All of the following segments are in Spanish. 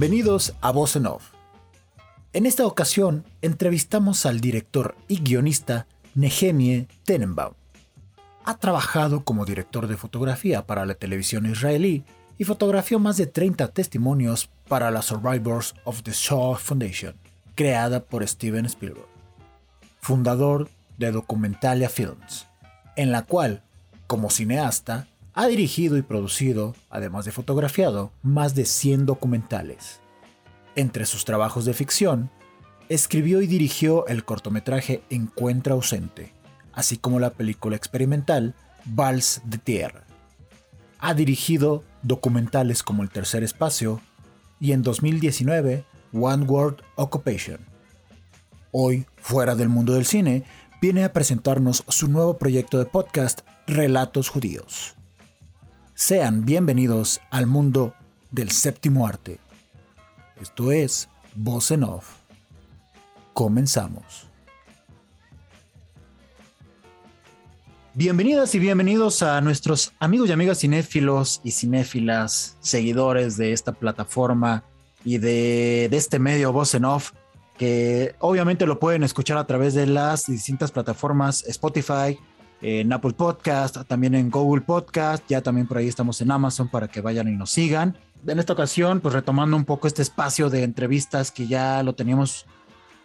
Bienvenidos a Voz en Off. En esta ocasión entrevistamos al director y guionista Nehemie Tenenbaum. Ha trabajado como director de fotografía para la televisión israelí y fotografió más de 30 testimonios para la Survivors of the Shaw Foundation, creada por Steven Spielberg, fundador de Documentalia Films, en la cual, como cineasta, ha dirigido y producido, además de fotografiado, más de 100 documentales. Entre sus trabajos de ficción, escribió y dirigió el cortometraje Encuentra ausente, así como la película experimental Vals de Tierra. Ha dirigido documentales como El Tercer Espacio y en 2019 One World Occupation. Hoy, fuera del mundo del cine, viene a presentarnos su nuevo proyecto de podcast Relatos Judíos. Sean bienvenidos al mundo del séptimo arte. Esto es Voz en Off. Comenzamos. Bienvenidas y bienvenidos a nuestros amigos y amigas cinéfilos y cinéfilas, seguidores de esta plataforma y de, este medio Voz en Off, que obviamente lo pueden escuchar a través de las distintas plataformas Spotify, en Apple Podcast, también en Google Podcast, ya también por ahí estamos en Amazon para que vayan y nos sigan. En esta ocasión, pues retomando un poco este espacio de entrevistas que ya lo teníamos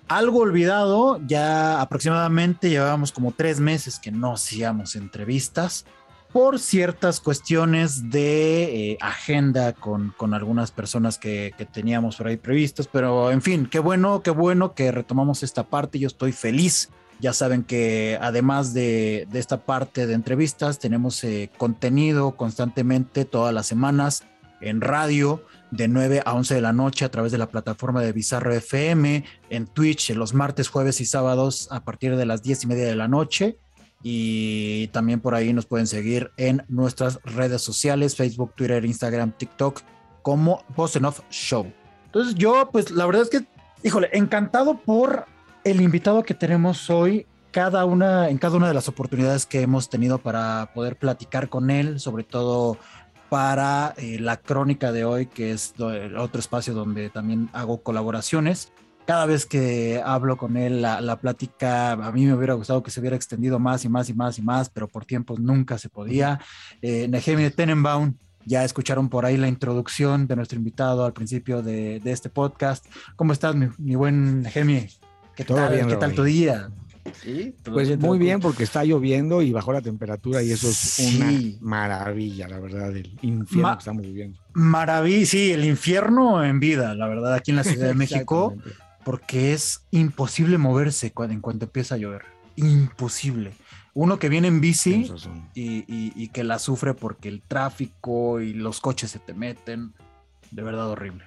algo olvidado, ya aproximadamente llevábamos como tres meses que no hacíamos entrevistas por ciertas cuestiones de eh, agenda con, con, algunas personas que, que, teníamos por ahí previstos, pero en fin, qué bueno, qué bueno que retomamos esta parte, yo estoy feliz ya saben que además de, esta parte de entrevistas, tenemos eh, contenido constantemente todas las semanas en radio de 9 a 11 de la noche a través de la plataforma de Bizarro FM, en Twitch los martes, jueves y sábados a partir de las 10 y media de la noche. Y también por ahí nos pueden seguir en nuestras redes sociales, Facebook, Twitter, Instagram, TikTok, como Off Show. Entonces yo, pues la verdad es que, híjole, encantado por el invitado que tenemos hoy, cada una, en cada una de las oportunidades que hemos tenido para poder platicar con él, sobre todo para eh, la crónica de hoy, que es otro espacio donde también hago colaboraciones. Cada vez que hablo con él, la, plática, a mí me hubiera gustado que se hubiera extendido más y más y más y más, pero por tiempos nunca se podía. Eh, Nehemia Tenenbaum, ya escucharon por ahí la introducción de nuestro invitado al principio de, este podcast. ¿Cómo estás, mi, mi buen Nehemia? ¿Qué tal, bien, ¿qué tal tu día? pues muy bien porque está lloviendo y bajó la temperatura y eso es una maravilla, la verdad, el infierno que estamos viviendo. Maravilla, sí, el infierno en vida, la verdad, aquí en la Ciudad de México, porque es imposible moverse en cuanto empieza a llover. Imposible. Uno que viene en bici y, que la sufre porque el tráfico y los coches se te meten, de verdad horrible.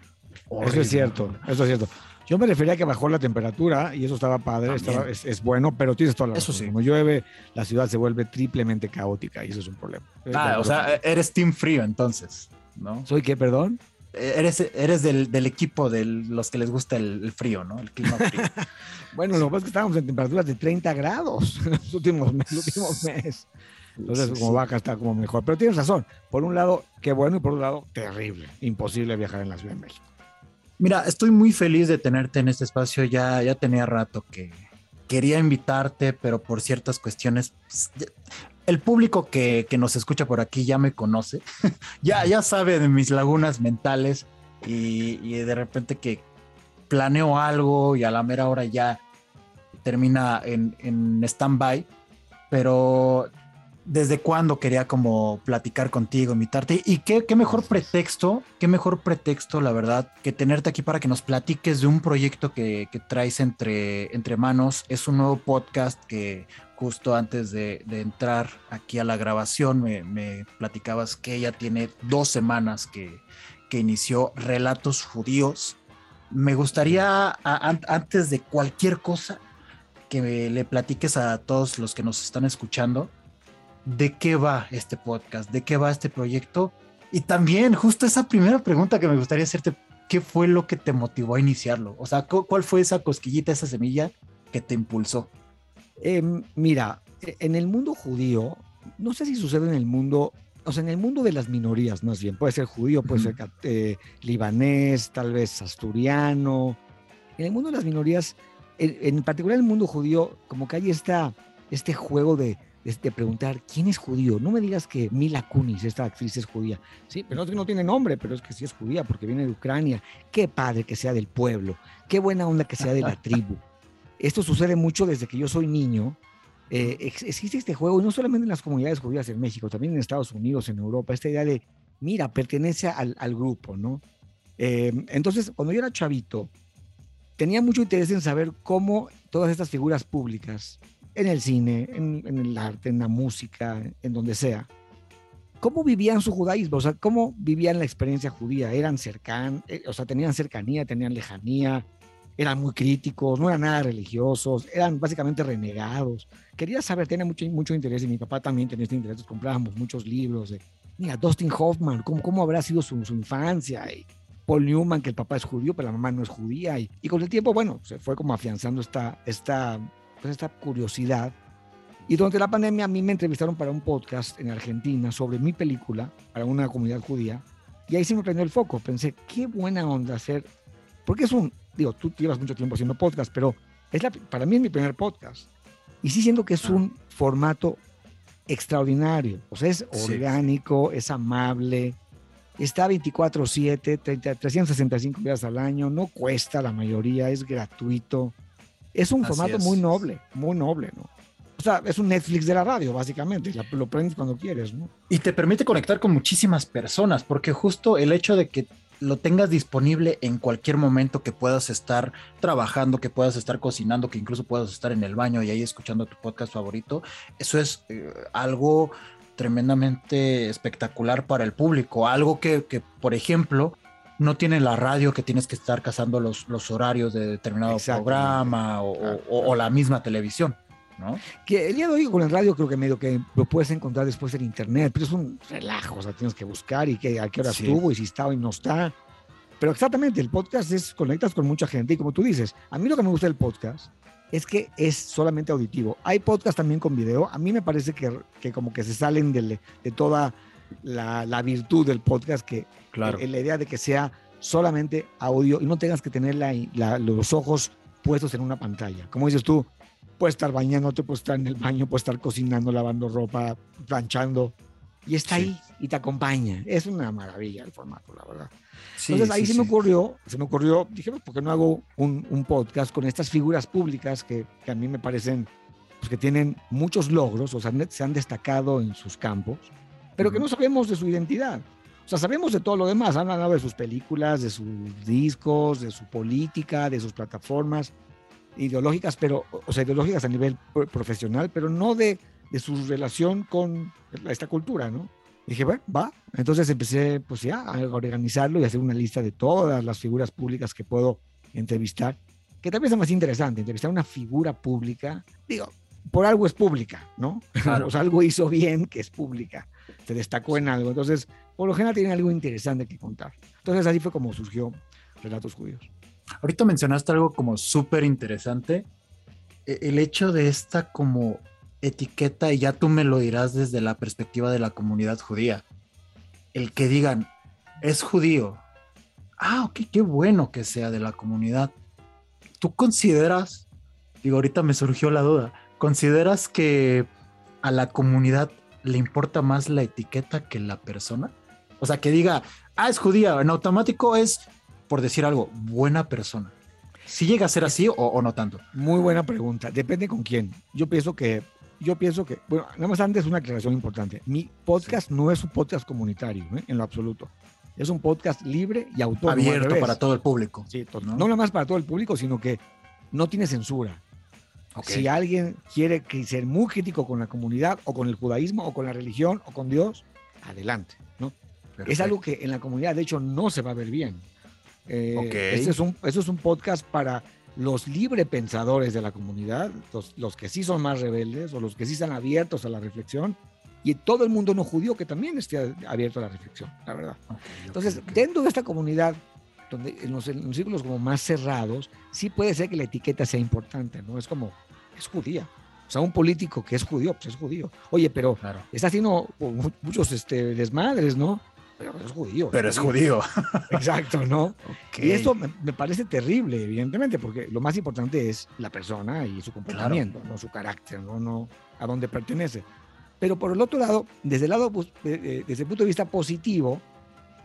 Eso es cierto, eso es cierto. Yo me refería a que bajó la temperatura y eso estaba padre, es, bueno, pero tienes toda la razón. Eso sí. Como llueve, la ciudad se vuelve triplemente caótica y eso es un problema. Ah, o sea, eres team frío entonces, ¿no? ¿Soy qué, perdón? Eh, eres, eres del, del equipo de los que les gusta el, frío, ¿no? El clima frío. bueno, lo que pasa es que estábamos en temperaturas de 30 grados en los últimos, meses. Entonces, como vaca está como mejor. Pero tienes razón. Por un lado, qué bueno, y por otro lado, terrible. Imposible viajar en la Ciudad de México. Mira, estoy muy feliz de tenerte en este espacio. Ya, ya tenía rato que quería invitarte, pero por ciertas cuestiones, pues, el público que, nos escucha por aquí ya me conoce, ya, ya sabe de mis lagunas mentales y, y de repente que planeo algo y a la mera hora ya termina en, en stand-by, pero desde cuándo quería como platicar contigo, invitarte. Y qué, qué, mejor pretexto, qué mejor pretexto, la verdad, que tenerte aquí para que nos platiques de un proyecto que, que traes entre, entre manos. Es un nuevo podcast que justo antes de, de entrar aquí a la grabación me, me, platicabas que ya tiene dos semanas que, que inició Relatos Judíos. Me gustaría, antes de cualquier cosa, que le platiques a todos los que nos están escuchando de qué va este podcast, de qué va este proyecto. Y también justo esa primera pregunta que me gustaría hacerte, ¿qué fue lo que te motivó a iniciarlo? O sea, ¿cuál fue esa cosquillita, esa semilla que te impulsó? Em, mira, e, en el mundo judío, no sé si sucede en el mundo o sea, en el mundo de las minorías más bien, puede ser judío, puede ser eh, libanés, tal vez asturiano. En el mundo de las minorías, en, particular en el mundo judío, como que hay esta, este juego de, de, preguntar, ¿quién es judío? No me digas que Mila Kunis, esta actriz, es judía. Sí, pero no, no tiene nombre, pero es que sí es judía porque viene de Ucrania. Qué padre que sea del pueblo, qué buena onda que sea de la tribu. Esto sucede mucho desde que yo soy niño eh, existe este juego, no solamente en las comunidades judías en México, también en Estados Unidos, en Europa, esta idea de, mira, pertenece al, grupo, ¿no? Eh, entonces, cuando yo era chavito, tenía mucho interés en saber cómo todas estas figuras públicas, en el cine, en, el arte, en la música, en donde sea, cómo vivían su judaísmo, o sea, cómo vivían la experiencia judía, eran cercanos, eh, o sea, tenían cercanía, tenían lejanía, eran muy críticos, no eran nada religiosos, eran básicamente renegados. Quería saber, tenía mucho, mucho interés y mi papá también tenía este interés, comprábamos muchos libros de, mira, Dustin Hoffman, ¿cómo, cómo habrá sido su, su, infancia? Y Paul Newman, que el papá es judío, pero la mamá no es judía. Y, y con el tiempo, bueno, se fue como afianzando esta, esta, pues esta curiosidad. Y durante la pandemia a mí me entrevistaron para un podcast en Argentina sobre mi película, para una comunidad judía. Y ahí se me prendió el foco. Pensé, qué buena onda hacer, porque es un, digo, tú llevas mucho tiempo haciendo podcast, pero es la, para mí es mi primer podcast. Y sí siento que es un formato extraordinario. O sea, es orgánico, es amable, está 24/7, 365 días al año, no cuesta la mayoría, es gratuito. Es un formato muy noble, muy noble, ¿no? O sea, es un Netflix de la radio, básicamente. Lo prendes cuando quieres, ¿no? Y te permite conectar con muchísimas personas, porque justo el hecho de que lo tengas disponible en cualquier momento que puedas estar trabajando, que puedas estar cocinando, que incluso puedas estar en el baño y ahí escuchando tu podcast favorito, eso es eh, algo tremendamente espectacular para el público, algo que, por ejemplo, no tiene la radio que tienes que estar cazando los, los horarios de determinado programa o la misma televisión. Que el día de hoy con el radio creo que medio que lo puedes encontrar después en internet, pero es un relajo, o sea, tienes que buscar y que, a qué hora estuvo y si está o no está. Pero exactamente, el podcast es, conectas con mucha gente y como tú dices, a mí lo que me gusta del podcast es que es solamente auditivo. Hay podcast también con video. A mí me parece que, que como que se salen de, de toda la, la, virtud del podcast, que claro. la idea de que sea solamente audio y no tengas que tener la, los ojos puestos en una pantalla. Como dices tú, puedes estar bañándote, puedes estar en el baño, puedes estar cocinando, lavando ropa, planchando, y está ahí y te acompaña. Es una maravilla el formato, la verdad. Entonces ahí se me ocurrió, se me ocurrió, dije, ¿por qué no hago un, un podcast con estas figuras públicas que, que, a mí me parecen pues, que tienen muchos logros, o sea, se han destacado en sus campos, pero que no sabemos de su identidad. O sea, sabemos de todo lo demás, han hablado de sus películas, de sus discos, de su política, de sus plataformas, ideológicas, pero, o sea, ideológicas a nivel profesional, pero no de, de su relación con esta cultura, ¿no? dije, bueno, va. Entonces empecé, pues ya, a organizarlo y hacer una lista de todas las figuras públicas que puedo entrevistar, que tal vez es más interesante, entrevistar a una figura pública, digo, por algo es pública, ¿no? Claro. o sea, algo hizo bien que es pública, se destacó en algo. Entonces, por lo general tiene algo interesante que contar. Entonces, así fue como surgió Relatos Judíos. Ahorita mencionaste algo como súper interesante, e, el hecho de esta como etiqueta, y ya tú me lo dirás desde la perspectiva de la comunidad judía, el que digan, es judío, ah, ok, qué bueno que sea de la comunidad. ¿Tú consideras, digo, ahorita me surgió la duda, ¿consideras que a la comunidad le importa más la etiqueta que la persona? O sea, que diga, ah, es judía, en automático es por decir algo, buena persona? ¿Si llega a ser así o, no tanto? Muy buena pregunta. Depende con quién. Yo pienso que, yo pienso que, bueno, nada más antes una aclaración importante. Mi podcast no es un podcast comunitario, ¿eh? en lo absoluto. Es un podcast libre y autónomo. Abierto para todo el público. Sí, ¿no? no nada más para todo el público, sino que no tiene censura. Si alguien quiere ser muy crítico con la comunidad o con el judaísmo o con la religión o con Dios, adelante, ¿no? Es algo que en la comunidad, de hecho, no se va a ver bien. Eh, este es un, eso es un podcast para los libre pensadores de la comunidad, los, que sí son más rebeldes o los que sí están abiertos a la reflexión, y todo el mundo no judío que también esté abierto a la reflexión, la verdad. Entonces, dentro de esta comunidad, donde en los, círculos como más cerrados, sí puede ser que la etiqueta sea importante, ¿no? Es como, es judía. O sea, un político que es judío, pues es judío. Oye, pero está haciendo muchos este, desmadres, ¿no? Pero es judío. Pero es judío. Exacto, ¿no? Y eso me, parece terrible, evidentemente, porque lo más importante es la persona y su comportamiento, no su carácter, ¿no? no a dónde pertenece. Pero por el otro lado, desde el lado, pues, desde el punto de vista positivo,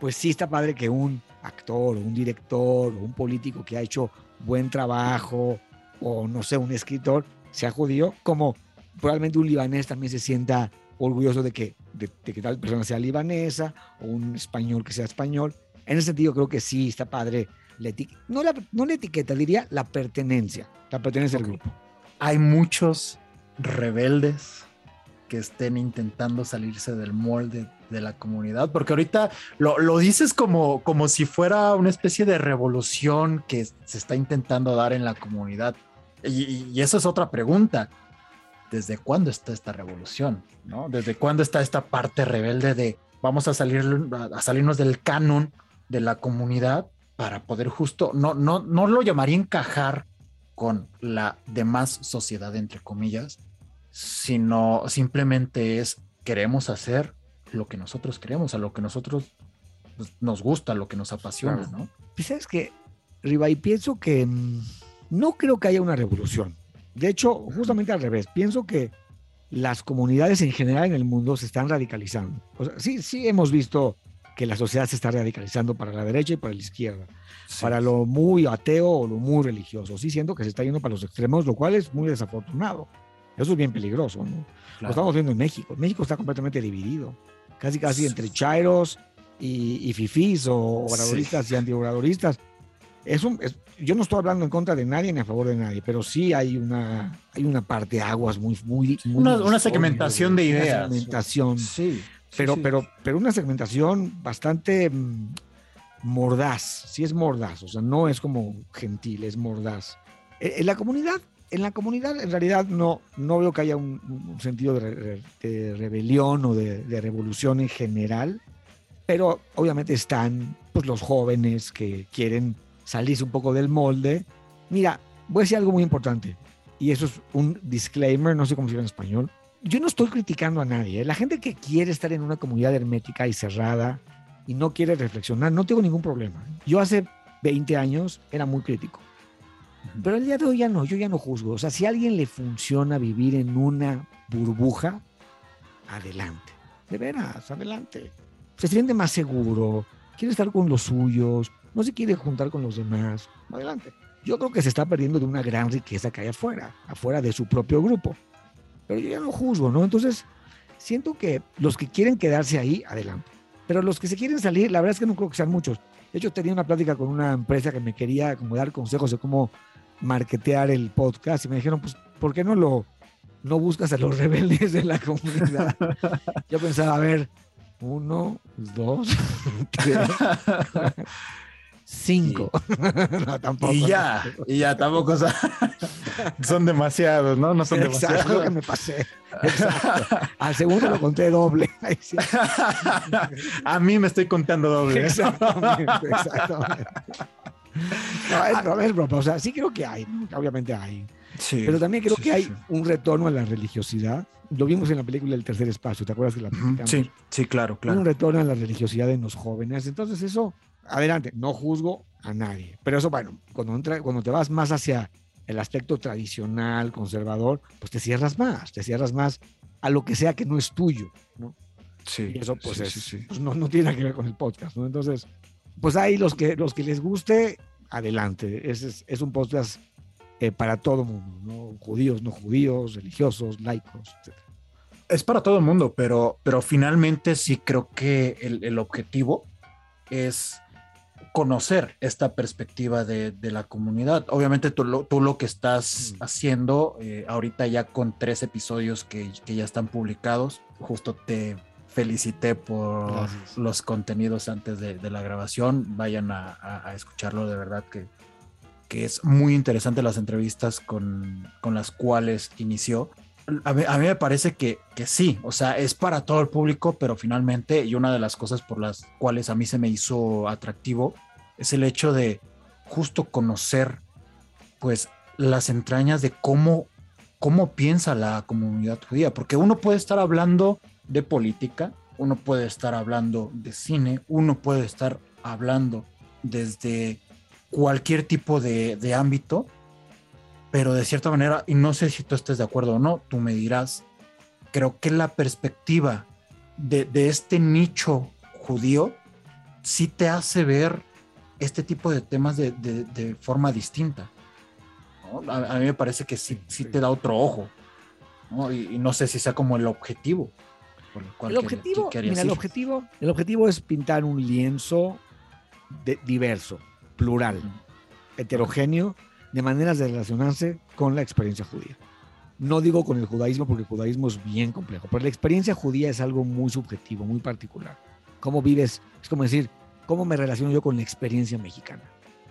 pues sí está padre que un actor o un director o un político que ha hecho buen trabajo o no sé, un escritor sea judío, como probablemente un libanés también se sienta orgulloso de que, de, que tal persona sea libanesa o un español que sea español. En ese sentido creo que sí está padre. La no, la, no la etiqueta, diría la pertenencia, la pertenencia al grupo. Hay muchos rebeldes que estén intentando salirse del molde de la comunidad, porque ahorita lo, lo, dices como, como si fuera una especie de revolución que se está intentando dar en la comunidad. Y, eso es otra pregunta. ¿Desde cuándo está esta revolución? ¿no? ¿Desde cuándo está esta parte rebelde de vamos a, salir, a salirnos del canon de la comunidad para poder justo, no, no, no lo llamaría encajar con la demás sociedad, entre comillas, sino simplemente es queremos hacer lo que nosotros queremos, a lo que nosotros pues, nos gusta, lo que nos apasiona, ¿no? Pues sabes que, Riva, y pienso que mm, no creo que haya una revolución. De hecho, justamente al revés, pienso que las comunidades en general en el mundo se están radicalizando. sí, sí hemos visto que la sociedad se está radicalizando para la derecha y para la izquierda, para lo muy ateo o lo muy religioso. Sí siento que se está yendo para los extremos, lo cual es muy desafortunado. Eso es bien peligroso, ¿no? Lo estamos viendo en México. México está completamente dividido casi casi entre chairos y, y fifís o obradoristas y antiobradoristas. Es un, yo no estoy hablando en contra de nadie ni a favor de nadie, pero sí hay una, hay una parte de aguas muy, muy, una, segmentación de ideas. Una segmentación. Sí. Pero, pero, pero una segmentación bastante mm, mordaz. Sí es mordaz, o sea, no es como gentil, es mordaz. En eh, la comunidad en la comunidad en realidad no, no veo que haya un, sentido de, rebelión o de, revolución en general, pero obviamente están pues, los jóvenes que quieren salirse un poco del molde. Mira, voy a decir algo muy importante, y eso es un disclaimer, no sé cómo se llama en español. Yo no estoy criticando a nadie. ¿eh? La gente que quiere estar en una comunidad hermética y cerrada y no quiere reflexionar, no tengo ningún problema. Yo hace 20 años era muy crítico pero el día de hoy ya no, yo ya no juzgo. O sea, si a alguien le funciona vivir en una burbuja, adelante. De veras, adelante. Se siente más seguro, quiere estar con los suyos, no se quiere juntar con los demás. Adelante. Yo creo que se está perdiendo de una gran riqueza que hay afuera, afuera de su propio grupo. Pero yo ya no juzgo, ¿no? Entonces, siento que los que quieren quedarse ahí, adelante. Pero los que se quieren salir, la verdad es que no creo que sean muchos. De hecho, tenía una plática con una empresa que me quería como dar consejos de cómo marketear el podcast y me dijeron, pues, ¿por qué no lo no buscas a los rebeldes de la comunidad? Yo pensaba, a ver, uno, dos, tres, cinco. no, tampoco. Y ya, y ya, tampoco son, demasiados, ¿no? No son Exacto, demasiados. que me pasé. Al segundo lo conté doble. a mí me estoy contando doble. Exactamente, exactamente. No, es, broma. O sea, sí creo que hay, obviamente hay. pero también creo que hay un retorno a la religiosidad. Lo vimos en la película El Tercer Espacio, ¿te acuerdas que la Sí, sí, claro, claro. Un retorno a la religiosidad en los jóvenes. Entonces, eso, adelante, no juzgo a nadie. Pero eso, bueno, cuando, entra, cuando te vas más hacia el aspecto tradicional, conservador, pues te cierras más, te cierras más a lo que sea que no es tuyo, ¿no? Sí. Y eso, pues, pues no, no tiene que ver con el podcast, ¿no? Entonces, pues hay los que, los que les guste, adelante. Es, es, un podcast eh, para todo mundo, ¿no? Judíos, no judíos, religiosos, laicos, etc. Es para todo el mundo, pero, pero finalmente sí creo que el, el objetivo es conocer esta perspectiva de, de, la comunidad. Obviamente tú lo, tú lo que estás mm. haciendo eh, ahorita ya con tres episodios que, que, ya están publicados, justo te felicité por los contenidos antes de, la grabación. Vayan a, escucharlo, de verdad que, que, es muy interesante las entrevistas con, las cuales inició. A mí, me parece que, que, sí, o sea, es para todo el público, pero finalmente, y una de las cosas por las cuales a mí se me hizo atractivo, es el hecho de justo conocer, pues, las entrañas de cómo cómo piensa la comunidad judía, porque uno puede estar hablando de política, uno puede estar hablando de cine, uno puede estar hablando desde cualquier tipo de, de ámbito, pero de cierta manera, y no sé si tú estés de acuerdo o no, tú me dirás, creo que la perspectiva de, de este nicho judío sí te hace ver este tipo de temas de, de, de forma distinta. ¿no? A, a, mí me parece que sí, sí te da otro ojo. ¿no? Y, y, no sé si sea como el objetivo. El, objetivo, que, mira, el objetivo, el objetivo es pintar un lienzo diverso, plural, uh -huh. heterogéneo, de maneras de relacionarse con la experiencia judía. No digo con el judaísmo porque el judaísmo es bien complejo, pero la experiencia judía es algo muy subjetivo, muy particular. ¿Cómo vives? Es como decir, ¿cómo me relaciono yo con la experiencia mexicana?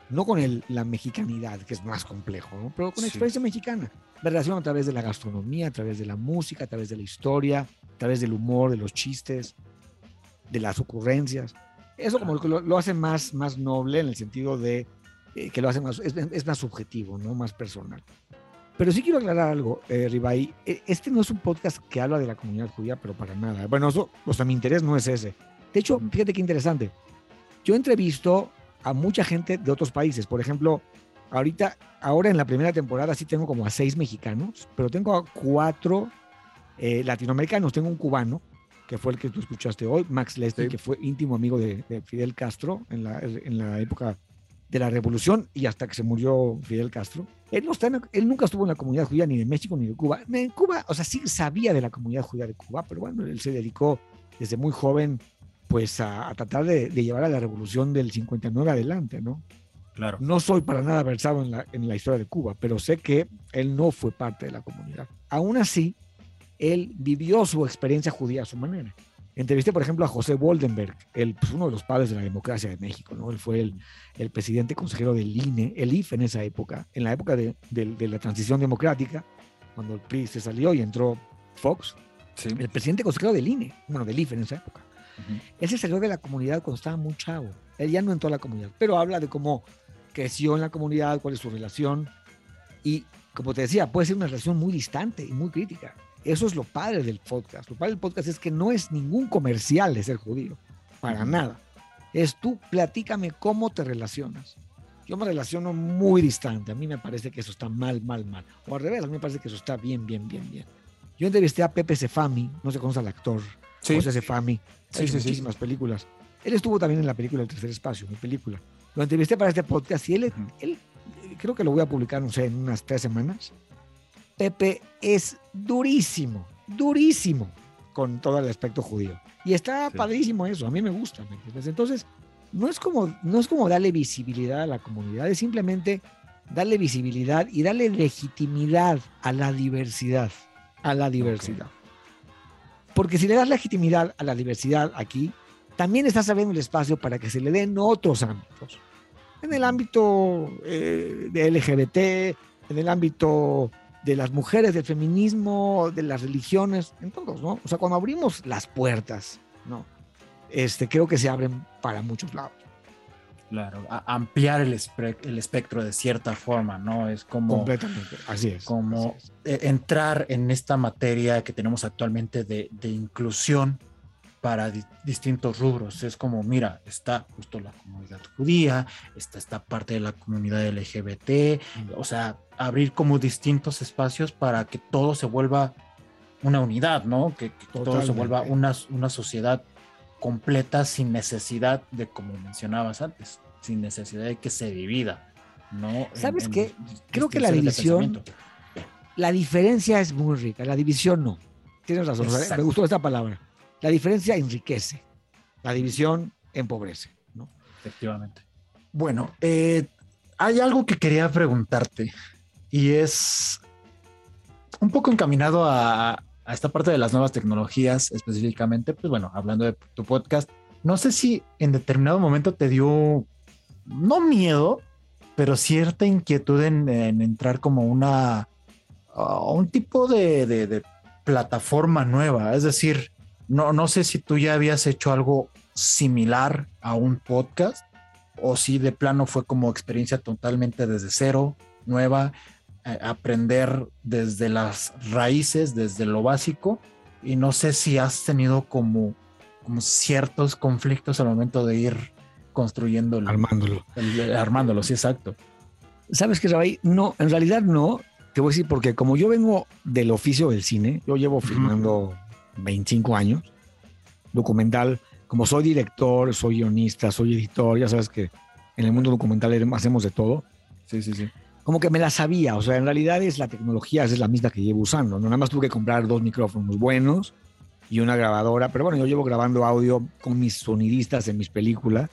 No con el, la mexicanidad, que es más complejo, ¿no? pero con la experiencia sí. mexicana. Me relaciono a través de la gastronomía, a través de la música, a través de la historia, a través del humor, de los chistes, de las ocurrencias. Eso como lo, lo hace más, más noble en el sentido de eh, que lo hace más, es, es, más subjetivo, ¿no? Más personal. Pero sí quiero aclarar algo, eh, Ribay. Este no es un podcast que habla de la comunidad judía, pero para nada. Bueno, eso, o sea, mi interés no es ese. De hecho, fíjate qué interesante. Yo entrevisto a mucha gente de otros países. Por ejemplo, ahorita, ahora en la primera temporada sí tengo como a seis mexicanos, pero tengo a cuatro eh, latinoamericanos. Tengo un cubano, que fue el que tú escuchaste hoy, Max Leslie, sí. que fue íntimo amigo de, de, Fidel Castro en la, en la época de la revolución y hasta que se murió Fidel Castro. Él, no está en, él nunca estuvo en la comunidad judía ni de México ni de Cuba. En Cuba, o sea, sí sabía de la comunidad judía de Cuba, pero bueno, él se dedicó desde muy joven pues a, a tratar de, de, llevar a la revolución del 59 adelante, ¿no? Claro. No soy para nada versado en la, en la historia de Cuba, pero sé que él no fue parte de la comunidad. Aún así, él vivió su experiencia judía a su manera. Entrevisté, por ejemplo, a José Woldenberg, el, pues, uno de los padres de la democracia de México, ¿no? Él fue el, el presidente consejero del INE, el IFE en esa época, en la época de, de, de, la transición democrática, cuando el PRI se salió y entró Fox, sí. el presidente consejero del INE, bueno, del IFE en esa época. Uh -huh. Él se salió de la comunidad cuando estaba muy chavo. Él ya no entró a la comunidad, pero habla de cómo creció en la comunidad, cuál es su relación. Y como te decía, puede ser una relación muy distante y muy crítica. Eso es lo padre del podcast. Lo padre del podcast es que no es ningún comercial de ser judío, para nada. Es tú, platícame cómo te relacionas. Yo me relaciono muy distante. A mí me parece que eso está mal, mal, mal. O al revés, a mí me parece que eso está bien, bien, bien, bien. Yo entrevisté a Pepe Sefami, no cómo es el actor, sí. José Sefami, sí, sí, muchísimas películas. Él estuvo también en la película El Tercer Espacio, mi película. Lo entrevisté para este podcast y él, uh -huh. él creo que lo voy a publicar, no sé, en unas tres semanas Pepe es durísimo, durísimo con todo el aspecto judío. Y está sí. padrísimo eso, a mí me gusta. ¿me entiendes? Entonces, no es, como, no es como darle visibilidad a la comunidad, es simplemente darle visibilidad y darle legitimidad a la diversidad, a la diversidad. Okay. Porque si le das legitimidad a la diversidad aquí, también estás abriendo el espacio para que se le den otros ámbitos. En el ámbito eh, de LGBT, en el ámbito de las mujeres, del feminismo, de las religiones, en todos, ¿no? O sea, cuando abrimos las puertas, ¿no? Este, creo que se abren para muchos lados. Claro, ampliar el, el, espectro de cierta forma, ¿no? Es como... Completamente, así es. Como así es. entrar en esta materia que tenemos actualmente de, de inclusión para di distintos rubros. Es como, mira, está justo la comunidad judía, está esta parte de la comunidad LGBT, mm. o sea, abrir como distintos espacios para que todo se vuelva una unidad, ¿no? Que, que todo se vuelva una, una sociedad completa sin necesidad de, como mencionabas antes, sin necesidad de que se divida, ¿no? ¿Sabes en, qué? En Creo que la división, la diferencia es muy rica, la división no. Tienes razón, Exacto. me gustó esta palabra. La diferencia enriquece, la división empobrece, ¿no? Efectivamente. Bueno, eh, hay algo que quería preguntarte y es un poco encaminado a, a, esta parte de las nuevas tecnologías específicamente, pues bueno, hablando de tu podcast, no sé si en determinado momento te dio, no miedo, pero cierta inquietud en, en entrar como una, un tipo de, de, de, plataforma nueva, es decir, no, no sé si tú ya habías hecho algo similar a un podcast o si de plano fue como experiencia totalmente desde cero, nueva aprender desde las raíces, desde lo básico. Y no sé si has tenido como, como ciertos conflictos al momento de ir construyendo. Armándolo. armándolo, sí, exacto. ¿Sabes qué, Rabay? No, en realidad no. Te voy a decir porque como yo vengo del oficio del cine, yo llevo filmando 25 años, documental, como soy director, soy guionista, soy editor, ya sabes que en el mundo documental hacemos de todo. Sí, sí, sí. Como que me la sabía, o sea, en realidad es la tecnología, es la misma que llevo usando, ¿no? Nada más tuve que comprar dos micrófonos buenos y una grabadora, pero bueno, yo llevo grabando audio con mis sonidistas en mis películas.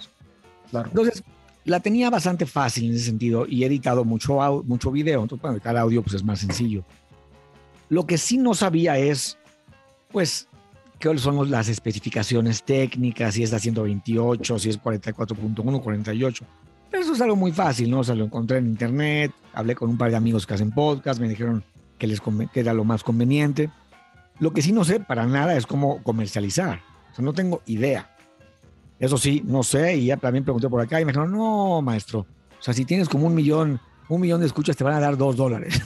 Claro. Entonces, la tenía bastante fácil en ese sentido y he editado mucho, mucho video, entonces para editar audio pues es más sencillo. Lo que sí no sabía es, pues, qué son las especificaciones técnicas, si es la 128, si es 44.1, 48. Pero eso es algo muy fácil, ¿no? O sea, lo encontré en internet, hablé con un par de amigos que hacen podcast, me dijeron que, les que era lo más conveniente. Lo que sí no sé para nada es cómo comercializar. O sea, no tengo idea. Eso sí, no sé, y ya también pregunté por acá y me dijeron, no, maestro, o sea, si tienes como un millón, un millón de escuchas, te van a dar dos dólares.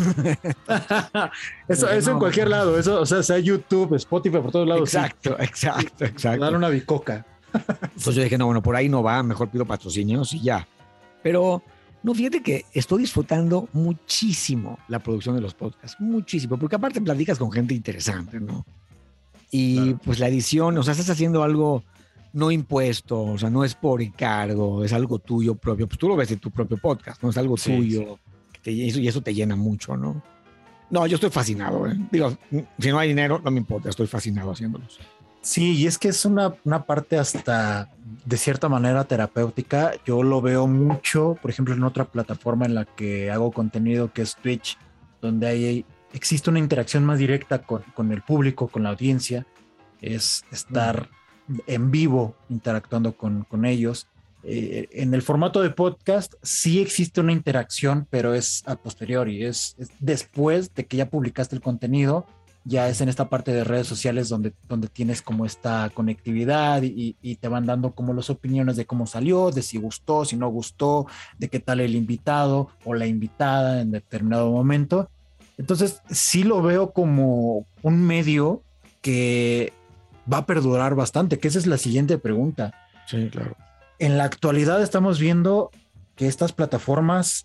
eso, eso en cualquier lado, eso, o sea, sea YouTube, Spotify, por todos lados. Exacto, exacto, exacto. Dar una bicoca. Entonces yo dije, no, bueno, por ahí no va, mejor pido patrocinios y ya. Pero no, fíjate que estoy disfrutando muchísimo la producción de los podcasts, muchísimo, porque aparte platicas con gente interesante, ¿no? Y pues la edición, o sea, estás haciendo algo no impuesto, o sea, no es por encargo, es algo tuyo propio. Pues tú lo ves en tu propio podcast, ¿no? Es algo tuyo y eso te llena mucho, ¿no? No, yo estoy fascinado, ¿eh? Digo, si no hay dinero, no me importa, estoy fascinado haciéndolos. Sí, y es que es una, una parte hasta de cierta manera terapéutica. Yo lo veo mucho, por ejemplo, en otra plataforma en la que hago contenido que es Twitch, donde hay, existe una interacción más directa con, con el público, con la audiencia. Es estar en vivo interactuando con, con ellos. Eh, en el formato de podcast sí existe una interacción, pero es a posteriori, es, después de que ya publicaste el contenido, ya es en esta parte de redes sociales donde, donde tienes como esta conectividad y, y, te van dando como las opiniones de cómo salió, de si gustó, si no gustó, de qué tal el invitado o la invitada en determinado momento. Entonces sí lo veo como un medio que va a perdurar bastante, que esa es la siguiente pregunta. Sí, claro. En la actualidad estamos viendo que estas plataformas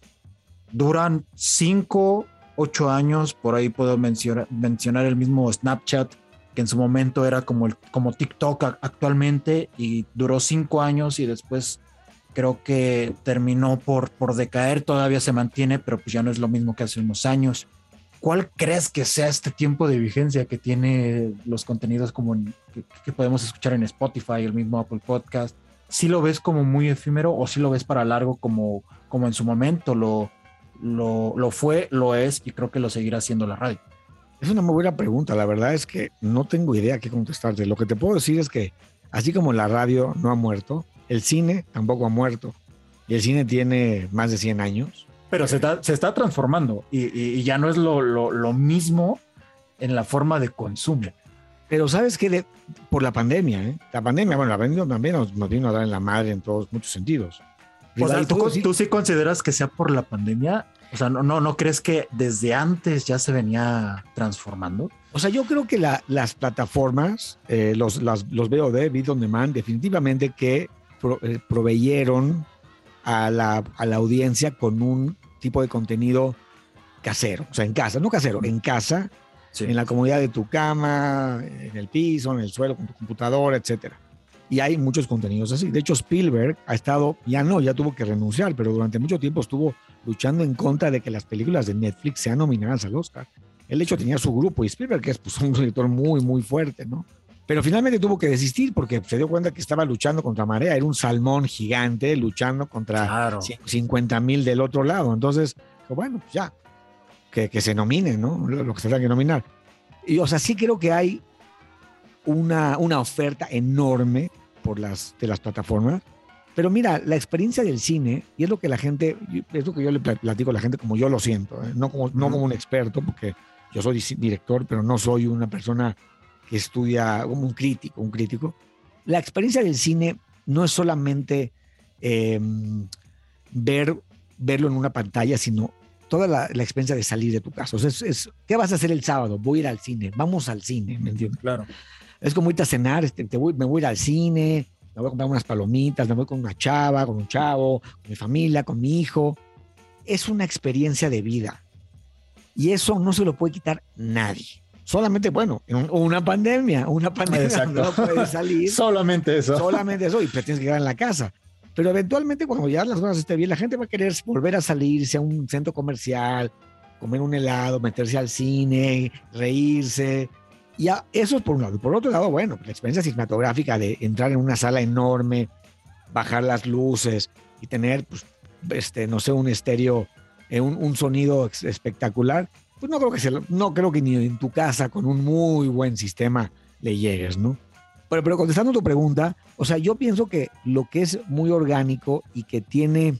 duran 5, 8 años, por ahí puedo mencionar, mencionar el mismo Snapchat, que en su momento era como, el, como TikTok actualmente y duró 5 años y después creo que terminó por, por decaer, todavía se mantiene, pero pues ya no es lo mismo que hace unos años. ¿Cuál crees que sea este tiempo de vigencia que tiene los contenidos como que, podemos escuchar en Spotify, el mismo Apple Podcast? ¿Sí lo ves como muy efímero o sí lo ves para largo como, como en su momento lo, lo, lo fue, lo es y creo que lo seguirá siendo la radio? Es una muy buena pregunta. La verdad es que no tengo idea qué contestarte. Lo que te puedo decir es que así como la radio no ha muerto, el cine tampoco ha muerto. Y el cine tiene más de 100 años. Pero se está, se está transformando y, ya no es lo, lo, mismo en la forma de consumo. Pero sabes que por la pandemia, ¿eh? la pandemia, bueno, la pandemia también nos, vino a dar en la madre en todos muchos sentidos. O sea, ¿tú, ¿tú, sí consideras que sea por la pandemia? O sea, ¿no, no, ¿no crees que desde antes ya se venía transformando? O sea, yo creo que la, las plataformas, eh, los, las, los VOD, Video On Demand, definitivamente que eh, proveyeron a la, a la audiencia con un tipo de contenido casero, o sea, en casa, no casero, en casa, en la comodidad de tu cama, en el piso, en el suelo, con tu computadora, etcétera. Y hay muchos contenidos así. De hecho, Spielberg ha estado, ya no, ya tuvo que renunciar, pero durante mucho tiempo estuvo luchando en contra de que las películas de Netflix sean nominadas al Oscar. Él, de hecho, tenía su grupo y Spielberg, que es pues, un director muy, muy fuerte, ¿no? Pero finalmente tuvo que desistir porque se dio cuenta que estaba luchando contra marea. Era un salmón gigante luchando contra 50 mil del otro lado. Entonces, bueno, pues ya, que, que, se nominen, ¿no? Lo que se tenga que nominar. Y, o sea, sí creo que hay una, una oferta enorme por las, de las plataformas. Pero mira, la experiencia del cine, y es lo que la gente, es lo que yo le platico a la gente como yo lo siento, ¿eh? no, como, no como un experto, porque yo soy director, pero no soy una persona que estudia como un crítico, un crítico, la experiencia del cine no es solamente em, ver, verlo en una pantalla, sino toda la, experiencia de salir de tu casa. O sea, es, ¿qué vas a hacer el sábado? Voy a ir al cine, vamos al cine, ¿me entiendes? Claro. Es como irte a cenar, este, me voy a ir al cine, me voy a comprar unas palomitas, me voy con una chava, con un chavo, con mi familia, con mi hijo. Es una experiencia de vida. Y eso no se lo puede quitar nadie. Solamente, bueno, una pandemia, una pandemia no puedes salir. solamente eso. Solamente eso y tienes que quedar en la casa. Pero eventualmente cuando ya las cosas estén bien, la gente va a querer volver a salirse a un centro comercial, comer un helado, meterse al cine, reírse. Y eso es por un lado. Y por otro lado, bueno, la experiencia cinematográfica de entrar en una sala enorme, bajar las luces y tener, pues, este, no sé, un estéreo, eh, un, sonido espectacular, pues no creo que sea, no creo que ni en tu casa con un muy buen sistema le llegues, ¿no? Pero, pero contestando tu pregunta, o sea, yo pienso que lo que es muy orgánico y que tiene,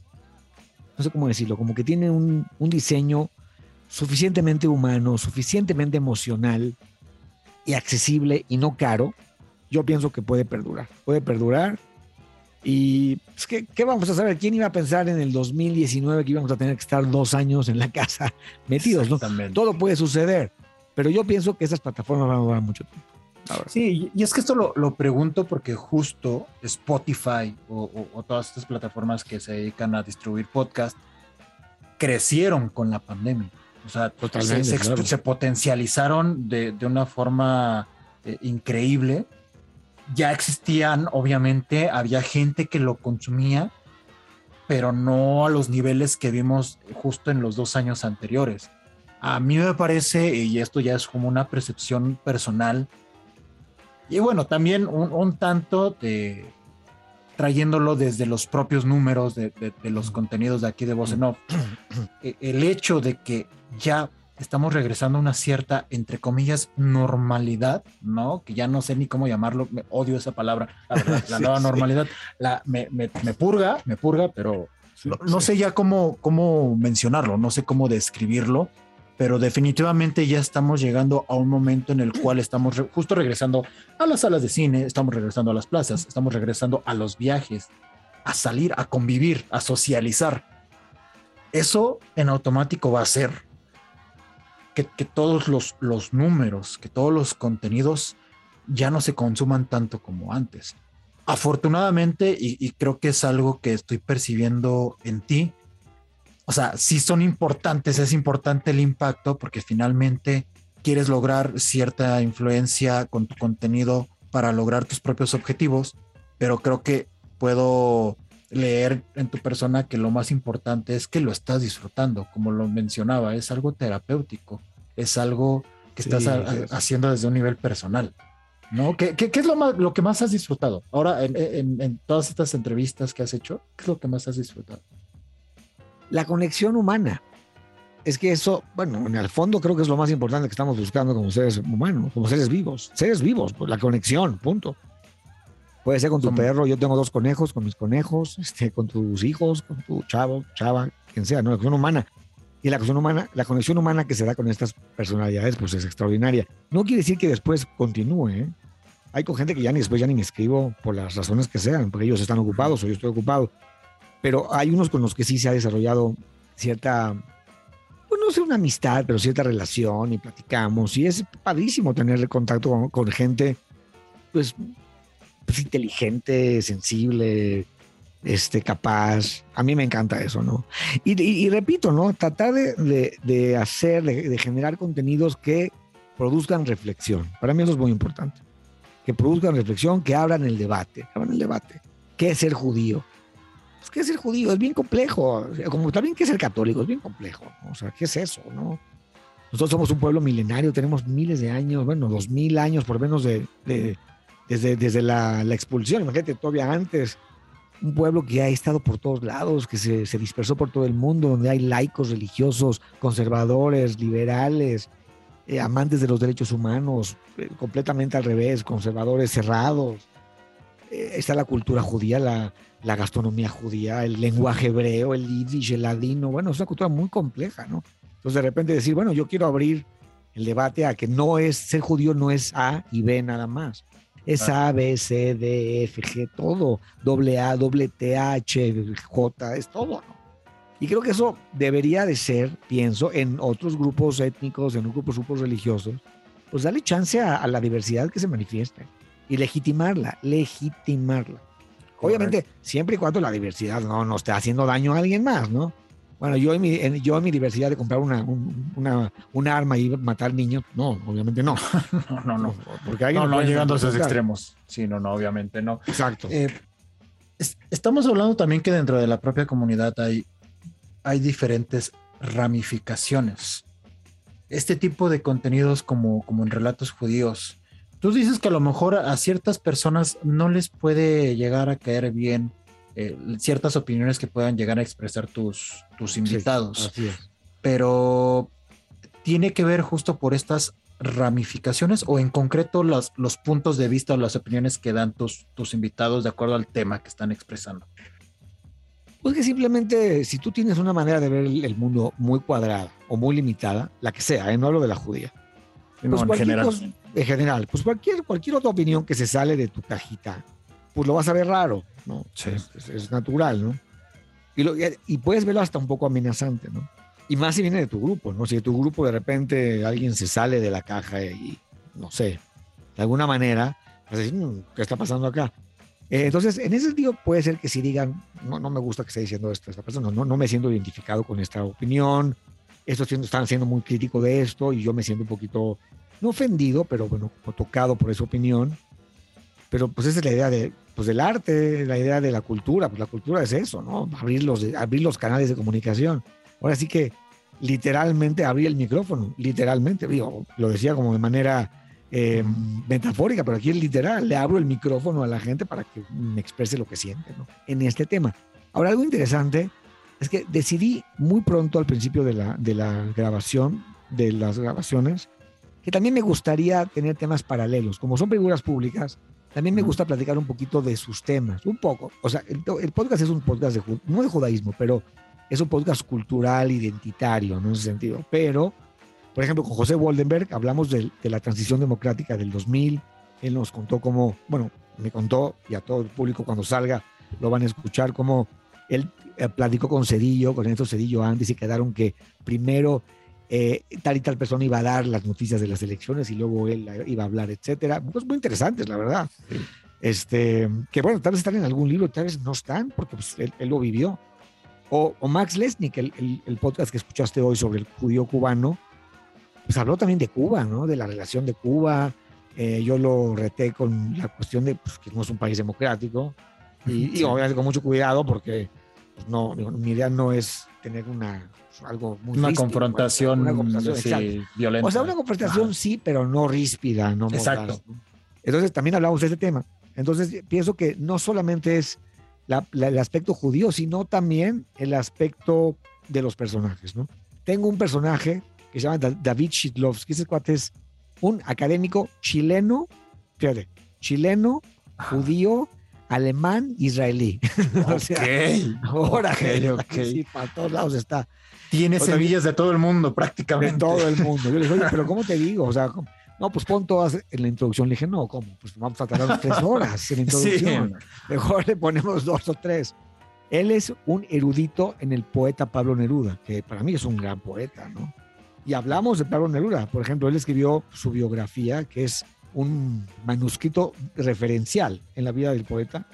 no sé cómo decirlo, como que tiene un, un diseño suficientemente humano, suficientemente emocional y accesible y no caro, yo pienso que puede perdurar. Puede perdurar. Y pues, ¿qué, ¿qué, vamos a saber? ¿Quién iba a pensar en el 2019 que íbamos a tener que estar dos años en la casa metidos? ¿no? Todo puede suceder. Pero yo pienso que esas plataformas van a durar mucho tiempo. Sí, y es que esto lo, pregunto porque justo Spotify o, todas estas plataformas que se dedican a distribuir podcast crecieron con la pandemia. O sea, se, potencializaron de, una forma eh, increíble. Ya existían, obviamente, había gente que lo consumía, pero no a los niveles que vimos justo en los dos años anteriores. A mí me parece, y esto ya es como una percepción personal, y bueno, también un, tanto de trayéndolo desde los propios números de, los contenidos de aquí de Voz en Off, e, el hecho de que ya estamos regresando a una cierta, entre comillas, normalidad, ¿no? Que ya no sé ni cómo llamarlo, me odio esa palabra, la, nueva normalidad, la, me, purga, me purga, pero no, no, sé ya cómo, cómo mencionarlo, no sé cómo describirlo, pero definitivamente ya estamos llegando a un momento en el cual estamos justo regresando a las salas de cine, estamos regresando a las plazas, estamos regresando a los viajes, a salir, a convivir, a socializar. Eso en automático va a hacer que, todos los números, que todos los contenidos ya no se consuman tanto como antes. Afortunadamente, y creo que es algo que estoy percibiendo en ti, o sea, sí son importantes, es importante el impacto porque finalmente quieres lograr cierta influencia con tu contenido para lograr tus propios objetivos, pero creo que puedo leer en tu persona que lo más importante es que lo estás disfrutando, como lo mencionaba, es algo terapéutico, es algo que estás haciendo desde un nivel personal. ¿No? ¿Qué, es lo, más, lo que más has disfrutado? Ahora, en todas estas entrevistas que has hecho, ¿qué es lo que más has disfrutado? La conexión humana. Es que eso, bueno, en el fondo creo que es lo más importante que estamos buscando como seres humanos, como seres vivos, seres vivos, pues la conexión, punto. Puede ser con tu perro, yo tengo dos conejos, con mis conejos, este, con tus hijos, con tu chavo, chava, quien sea, ¿no? La conexión humana. Y la conexión humana, la conexión humana que se da con estas personalidades, pues es extraordinaria. No quiere decir que después continúe, ¿eh? Hay con gente que ya ni después ya ni me escribo por las razones que sean, porque ellos están ocupados o yo estoy ocupado pero hay unos con los que sí se ha desarrollado cierta, pues no sé, una amistad, pero cierta relación y platicamos. Y es padrísimo tener contacto con, gente, pues, pues, inteligente, sensible, este, capaz. A mí me encanta eso, ¿no? Y, repito, ¿no? Tratar de, de, hacer, de, de, generar contenidos que produzcan reflexión. Para mí eso es muy importante. Que produzcan reflexión, que abran el debate, abran el debate. ¿Qué es ser judío? Pues, ¿qué es ser judío? Es bien complejo. Como también qué es ser católico, es bien complejo. O sea, ¿qué es eso? No? Nosotros somos un pueblo milenario, tenemos miles de años, bueno, dos mil años por lo menos de, desde, desde la, expulsión. Imagínate, todavía antes, un pueblo que ha estado por todos lados, que se, se dispersó por todo el mundo, donde hay laicos religiosos, conservadores, liberales, eh, amantes de los derechos humanos, eh, completamente al revés, conservadores cerrados. Está la cultura judía, la, la gastronomía judía, el lenguaje hebreo, el yiddish, el ladino, bueno, es una cultura muy compleja, ¿no? Entonces de repente decir, bueno, yo quiero abrir el debate a que no es, ser judío no es A y B nada más. Es A, B, C, D, F, G, todo. Doble A, doble T, H, J, es todo, ¿no? Y creo que eso debería de ser, pienso, en otros grupos étnicos, en grupos, grupos religiosos, pues darle chance a, la diversidad que se manifieste y legitimarla, legitimarla. Obviamente, siempre y cuando la diversidad no, no esté haciendo daño a alguien más, ¿no? Bueno, yo en mi, yo en mi diversidad de comprar una, una, arma y matar niños, no, obviamente no. no, no, no. Porque alguien no, no llegando a esos extremos. Sí, no, no, obviamente no. Exacto. Eh, estamos hablando también que dentro de la propia comunidad hay, hay diferentes ramificaciones. Este tipo de contenidos como, como en relatos judíos, tú dices que a lo mejor a ciertas personas no les puede llegar a caer bien eh, ciertas opiniones que puedan llegar a expresar tus, tus invitados. Pero tiene que ver justo por estas ramificaciones o en concreto los, los puntos de vista o las opiniones que dan tus, tus invitados de acuerdo al tema que están expresando. Pues que simplemente si tú tienes una manera de ver el mundo muy cuadrada o muy limitada, la que sea, ¿eh? no hablo de la judía. Pues en general. En general, pues cualquier, cualquier otra opinión que se sale de tu cajita pues lo vas a ver raro, ¿no? Es, natural, ¿no? Y, lo, y, puedes verlo hasta un poco amenazante, ¿no? Y más si viene de tu grupo, ¿no? Si de tu grupo de repente alguien se sale de la caja y, no sé, de alguna manera, decir, mm, ¿qué está pasando acá? Eh, entonces, en ese sentido, puede ser que si digan, no, no me gusta que esté diciendo esto esta persona, no, no me siento identificado con esta opinión, estos están siendo muy crítico de esto y yo me siento un poquito, no ofendido, pero bueno, tocado por esa opinión. Pero pues esa es la idea de, pues, del arte, la idea de la cultura. Pues la cultura es eso, ¿no? Abrir los, abrir los canales de comunicación. Ahora sí que literalmente abrir el micrófono, literalmente. Digo, lo decía como de manera eh, metafórica, pero aquí es literal. Le abro el micrófono a la gente para que me exprese lo que siente ¿no? en este tema. Ahora, algo interesante es que decidí muy pronto al principio de la, de la grabación, de las grabaciones, que también me gustaría tener temas paralelos. Como son figuras públicas, también me gusta platicar un poquito de sus temas, un poco. O sea, el, podcast es un podcast de, no de judaísmo, pero es un podcast cultural, identitario, en ese sentido. Pero, por ejemplo, con José Waldenberg hablamos de, la transición democrática del 2000. Él nos contó cómo, bueno, me contó, y a todo el público cuando salga lo van a escuchar, cómo él eh, platicó con Cedillo, con Ernesto Cedillo antes y quedaron que primero eh, tal y tal persona iba a dar las noticias de las elecciones y luego él iba a hablar, etcétera. Pues muy interesantes, la verdad. Este, que bueno, tal vez están en algún libro, tal vez no están, porque pues, él, lo vivió. O, Max Lesnick, el, el, podcast que escuchaste hoy sobre el judío cubano, pues habló también de Cuba, ¿no? De la relación de Cuba. Eh, yo lo reté con la cuestión de pues, que no es un país democrático. Y, obviamente con mucho cuidado porque pues, no, mi idea no es tener una algo muy una, confrontación, violenta. O sea, una confrontación sí, pero no ríspida, no Exacto. Entonces también hablamos de este tema. Entonces pienso que no solamente es el aspecto judío, sino también el aspecto de los personajes, ¿no? Tengo un personaje que se llama David Shidlovsky, ese cuate es un académico chileno, fíjate, chileno, judío, alemán, israelí. Ok. ahora, sí, para todos lados está. Tiene semillas de todo el mundo, prácticamente. De todo el mundo. Yo le dije, oye, pero ¿cómo te digo? O sea, no, pues pon todas en la introducción. Le dije, no, ¿cómo? Pues vamos a tardar tres horas en la introducción. Mejor le ponemos dos o tres. Él es un erudito en el poeta Pablo Neruda, que para mí es un gran poeta, ¿no? Y hablamos de Pablo Neruda. Por ejemplo, él escribió su biografía, que es un manuscrito referencial en la vida del poeta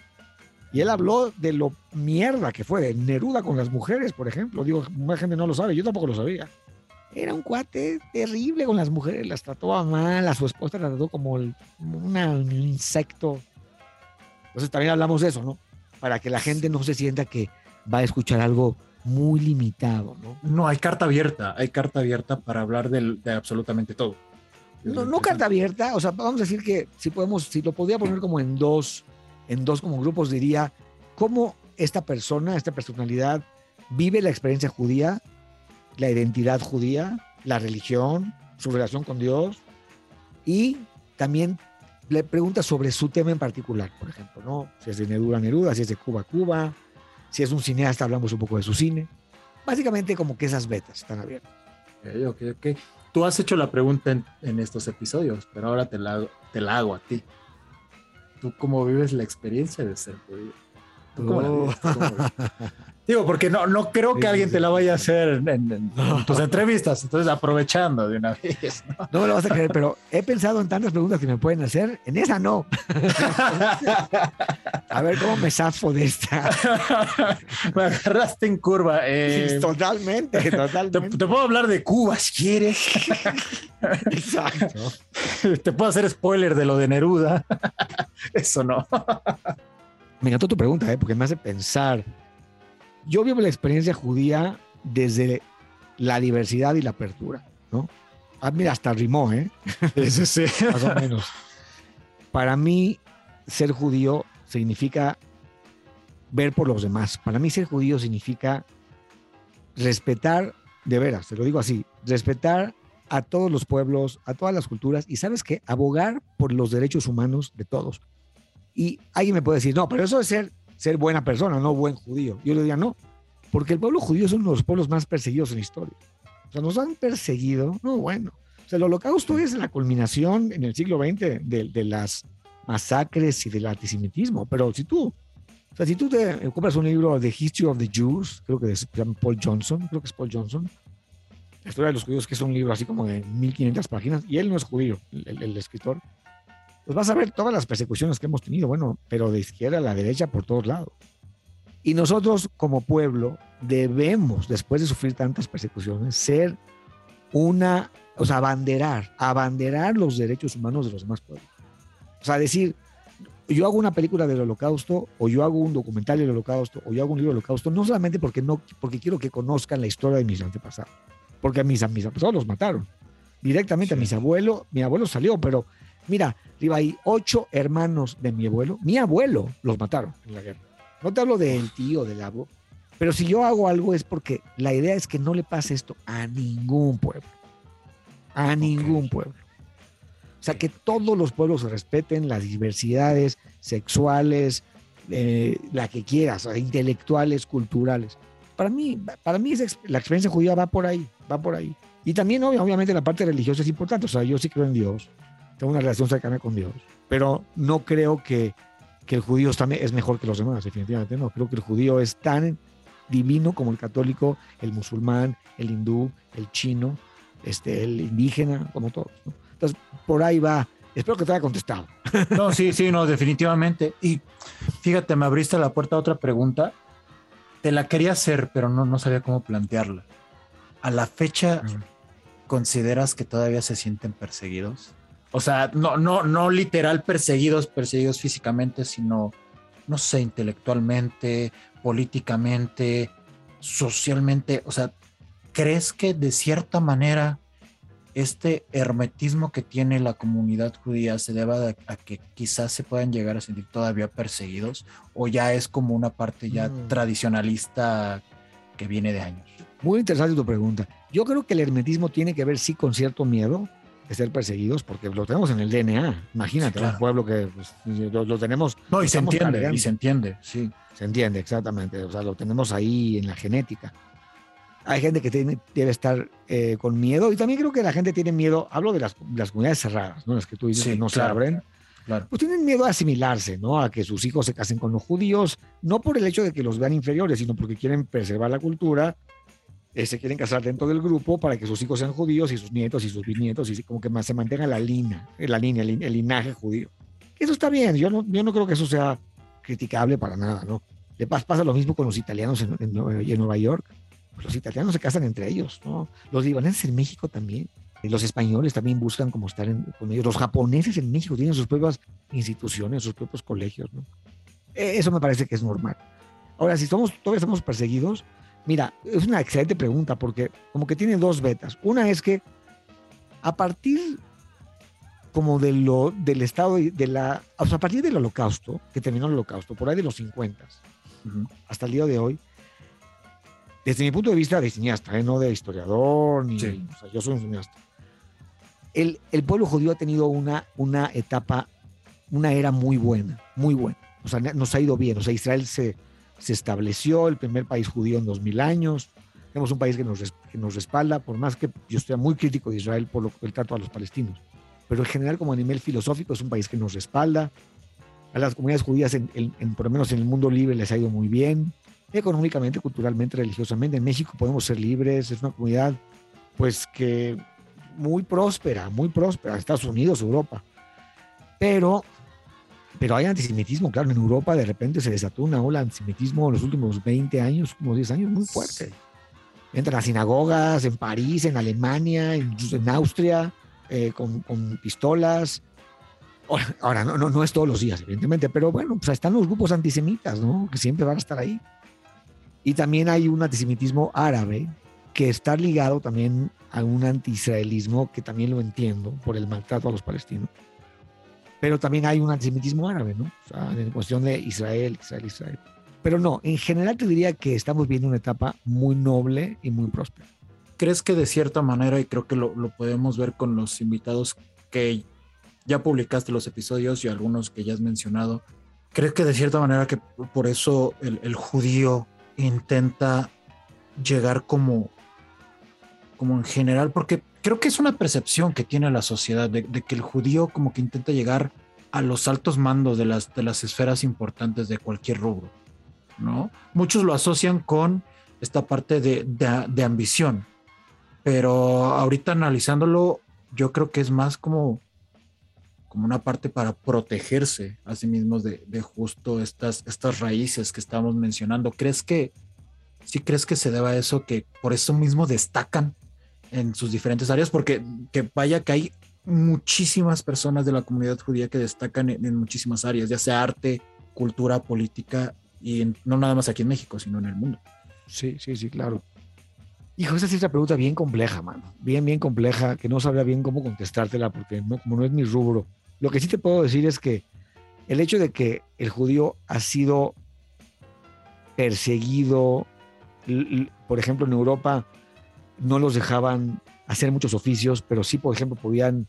y él habló de lo mierda que fue de Neruda con las mujeres, por ejemplo. Digo, mucha gente no lo sabe, yo tampoco lo sabía. Era un cuate terrible con las mujeres, las trató mal, a su esposa la trató como, un insecto. Entonces también hablamos de eso, ¿no? Para que la gente no se sienta que va a escuchar algo muy limitado, ¿no? No, hay carta abierta, hay carta abierta para hablar de absolutamente todo. No, no carta abierta, o sea, vamos a decir que si podemos, si lo podía poner como en dos en dos como grupos, diría cómo esta persona, esta personalidad vive la experiencia judía, la identidad judía, la religión, su relación con Dios y también le pregunta sobre su tema en particular, por ejemplo, ¿no? Si es de Neruda, Neruda, si es de Cuba, Cuba, si es un cineasta, hablamos un poco de su cine. Básicamente como que esas vetas están abiertas. Ok, ok, ok. Tú has hecho la pregunta en, estos episodios, pero ahora te la, te la hago a ti. ¿Tú cómo vives la experiencia de ser judío? Oh. Digo, porque no, no creo que alguien te la vaya a hacer en, tus entrevistas, entonces aprovechando de una vez. ¿no? me lo vas a creer, pero he pensado en tantas preguntas que me pueden hacer, en esa no. a ver cómo me zafo de esta. me agarraste en curva. Eh, totalmente, totalmente. Te, puedo hablar de Cuba si quieres. Exacto. Te puedo hacer spoiler de lo de Neruda. Eso no. Me encantó tu pregunta, ¿eh? porque me hace pensar yo vivo la experiencia judía desde la diversidad y la apertura, ¿no? Ah, mira, hasta rimó, ¿eh? Eso sí. Más o menos. Para mí, ser judío significa ver por los demás. Para mí, ser judío significa respetar, de veras, te lo digo así, respetar a todos los pueblos, a todas las culturas y, ¿sabes qué? Abogar por los derechos humanos de todos. Y alguien me puede decir, no, pero eso es ser ser buena persona, no buen judío. Yo le diría, no, porque el pueblo judío es uno de los pueblos más perseguidos en la historia. O sea, nos han perseguido, no, bueno. O sea, el holocausto es la culminación en el siglo XX de, las masacres y del antisemitismo. Pero si tú, o sea, si tú te compras un libro de History of the Jews, creo que es Paul Johnson, creo que es Paul Johnson, la historia de los judíos, que es un libro así como de 1500 páginas, y él no es judío, el escritor, pues vas a ver todas las persecuciones que hemos tenido, bueno, pero de izquierda a la derecha por todos lados. Y nosotros como pueblo debemos, después de sufrir tantas persecuciones, ser una, o sea, abanderar, abanderar los derechos humanos de los demás pueblos. O sea, decir, yo hago una película del holocausto, o yo hago un documental del holocausto, o yo hago un libro del holocausto, no solamente porque, no, porque quiero que conozcan la historia de mis antepasados, porque a mis, antepasados los mataron. Directamente a mis abuelos, mi abuelo salió, pero Mira, iba ahí ocho hermanos de mi abuelo. Mi abuelo los mataron en la guerra. No te hablo del tío, del abuelo. Pero si yo hago algo es porque la idea es que no le pase esto a ningún pueblo. A ningún pueblo. O sea, que todos los pueblos se respeten las diversidades sexuales, eh, la que quieras, intelectuales, culturales. Para mí, para mí la experiencia judía va por ahí, va por ahí. Y también, obviamente, la parte religiosa es importante. O sea, yo sí creo en Dios tengo una relación cercana con Dios, pero no creo que, que el judío es mejor que los demás, definitivamente no. Creo que el judío es tan divino como el católico, el musulmán, el hindú, el chino, este, el indígena, como todos. Entonces, por ahí va. Espero que te haya contestado. No, sí, sí, no, definitivamente. Y fíjate, me abriste la puerta a otra pregunta. Te la quería hacer, pero no, no sabía cómo plantearla. A la fecha, ¿consideras que todavía se sienten perseguidos? O sea, no, no, no literal perseguidos, perseguidos físicamente, sino, no sé, intelectualmente, políticamente, socialmente. O sea, ¿crees que de cierta manera este hermetismo que tiene la comunidad judía se deba a, que quizás se puedan llegar a sentir todavía perseguidos o ya es como una parte ya mm. tradicionalista que viene de años? Muy interesante tu pregunta. Yo creo que el hermetismo tiene que ver sí con cierto miedo, de ser perseguidos porque lo tenemos en el DNA. Imagínate, un pueblo que pues, lo, tenemos. No, y se entiende, y se entiende, sí. Se entiende, exactamente. O sea, lo tenemos ahí en la genética. Hay gente que tiene, debe estar eh, con miedo y también creo que la gente tiene miedo, hablo de las, comunidades cerradas, ¿no? Las que tú dices que no se abren. Claro. Pues tienen miedo a asimilarse, ¿no? A que sus hijos se casen con los judíos, no por el hecho de que los vean inferiores, sino porque quieren preservar la cultura eh, se quieren casar dentro del grupo para que sus hijos sean judíos y sus nietos y sus bisnietos y como que más se mantenga la línea, la línea, el, linaje judío. Eso está bien, yo no, yo no creo que eso sea criticable para nada, ¿no? Le pasa lo mismo con los italianos en, en, Nueva York. Pues los italianos se casan entre ellos, ¿no? Los libaneses en México también. Los españoles también buscan como estar con ellos. Los japoneses en México tienen sus propias instituciones, sus propios colegios, ¿no? E, eso me parece que es normal. Ahora, si somos, todavía estamos perseguidos, Mira, es una excelente pregunta porque como que tiene dos vetas. Una es que a partir como de lo, del estado de la, o sea, a partir del holocausto, que terminó el holocausto, por ahí de los 50, hasta el día de hoy, desde mi punto de vista de cineasta, ¿eh? no de historiador, ni, o sea, yo soy un cineasta, el, el, pueblo judío ha tenido una, una etapa, una era muy buena, muy buena. O sea, nos ha ido bien. O sea, Israel se, se estableció el primer país judío en 2000 años. Tenemos un país que nos, que nos respalda, por más que yo estoy muy crítico de Israel por lo, el trato a los palestinos. Pero en general, como a nivel filosófico, es un país que nos respalda. A las comunidades judías, en, por lo menos en el mundo libre, les ha ido muy bien, económicamente, culturalmente, religiosamente. En México podemos ser libres, es una comunidad pues que muy próspera, muy próspera, Estados Unidos, Europa. Pero, pero hay antisemitismo, claro, en Europa de repente se desató una ola de antisemitismo en los últimos 20 años, como 10 años, muy fuerte. Entran a sinagogas en París, en Alemania, incluso en Austria, eh, con, con, pistolas. Ahora, no, no, no es todos los días, evidentemente, pero bueno, pues están los grupos antisemitas, ¿no? Que siempre van a estar ahí. Y también hay un antisemitismo árabe que está ligado también a un anti-israelismo que también lo entiendo por el maltrato a los palestinos. Pero también hay un antisemitismo árabe, ¿no? O sea, en cuestión de Israel, Israel, Israel. Pero no, en general te diría que estamos viendo una etapa muy noble y muy próspera. ¿Crees que de cierta manera, y creo que lo, lo podemos ver con los invitados que ya publicaste los episodios y algunos que ya has mencionado, ¿crees que de cierta manera que por eso el, el judío intenta llegar como como en general, porque creo que es una percepción que tiene la sociedad de, que el judío como que intenta llegar a los altos mandos de las, de las esferas importantes de cualquier rubro, ¿no? Muchos lo asocian con esta parte de, de, ambición, pero ahorita analizándolo, yo creo que es más como, como una parte para protegerse a sí mismos de, de justo estas, estas raíces que estamos mencionando. ¿Crees que, sí crees que se deba a eso, que por eso mismo destacan en sus diferentes áreas, porque que vaya que hay muchísimas personas de la comunidad judía que destacan en, muchísimas áreas, ya sea arte, cultura, política, y no nada más aquí en México, sino en el mundo. Sí, sí, sí, claro. Hijo, esa es una pregunta bien compleja, mano. Bien, bien compleja, que no sabría bien cómo contestártela, porque no, como no es mi rubro. Lo que sí te puedo decir es que el hecho de que el judío ha sido perseguido, por ejemplo, en Europa, no los dejaban hacer muchos oficios, pero sí, por ejemplo, podían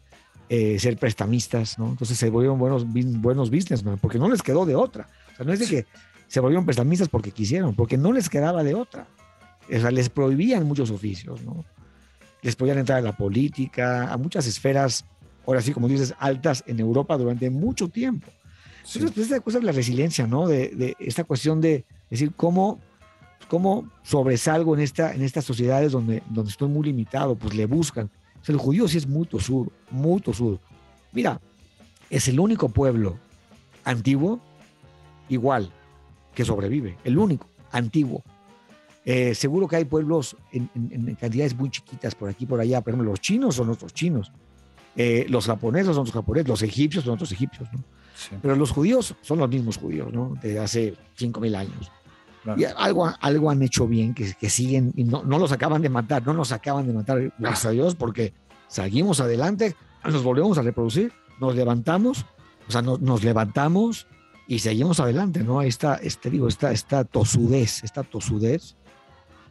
eh, ser prestamistas, ¿no? Entonces se volvieron buenos, buenos businessmen, porque no les quedó de otra. O sea, no es de que se volvieron prestamistas porque quisieron, porque no les quedaba de otra. O sea, les prohibían muchos oficios, ¿no? Les podían entrar a la política, a muchas esferas, ahora sí, como dices, altas en Europa durante mucho tiempo. Entonces, pues, esta cosa de la resiliencia, ¿no? De, de esta cuestión de decir cómo ¿Cómo sobresalgo en, esta, en estas sociedades donde, donde estoy muy limitado? Pues le buscan. el judío sí es muy tosudo, muy tosudo. Mira, es el único pueblo antiguo, igual, que sobrevive. El único, antiguo. Eh, seguro que hay pueblos en, cantidades muy chiquitas por aquí por allá. Por ejemplo, los chinos son otros chinos. Eh, los japoneses son los japoneses. Los egipcios son otros egipcios. ¿no? Pero los judíos son los mismos judíos, ¿no? De hace 5.000 años. Y algo, algo han hecho bien, que, que siguen, y no, no los acaban de matar, no nos acaban de matar, gracias a Dios, porque seguimos adelante, nos volvemos a reproducir, nos levantamos, o sea, nos levantamos y seguimos adelante, ¿no? Esta, este, digo, esta, esta tosudez, esta tosudez.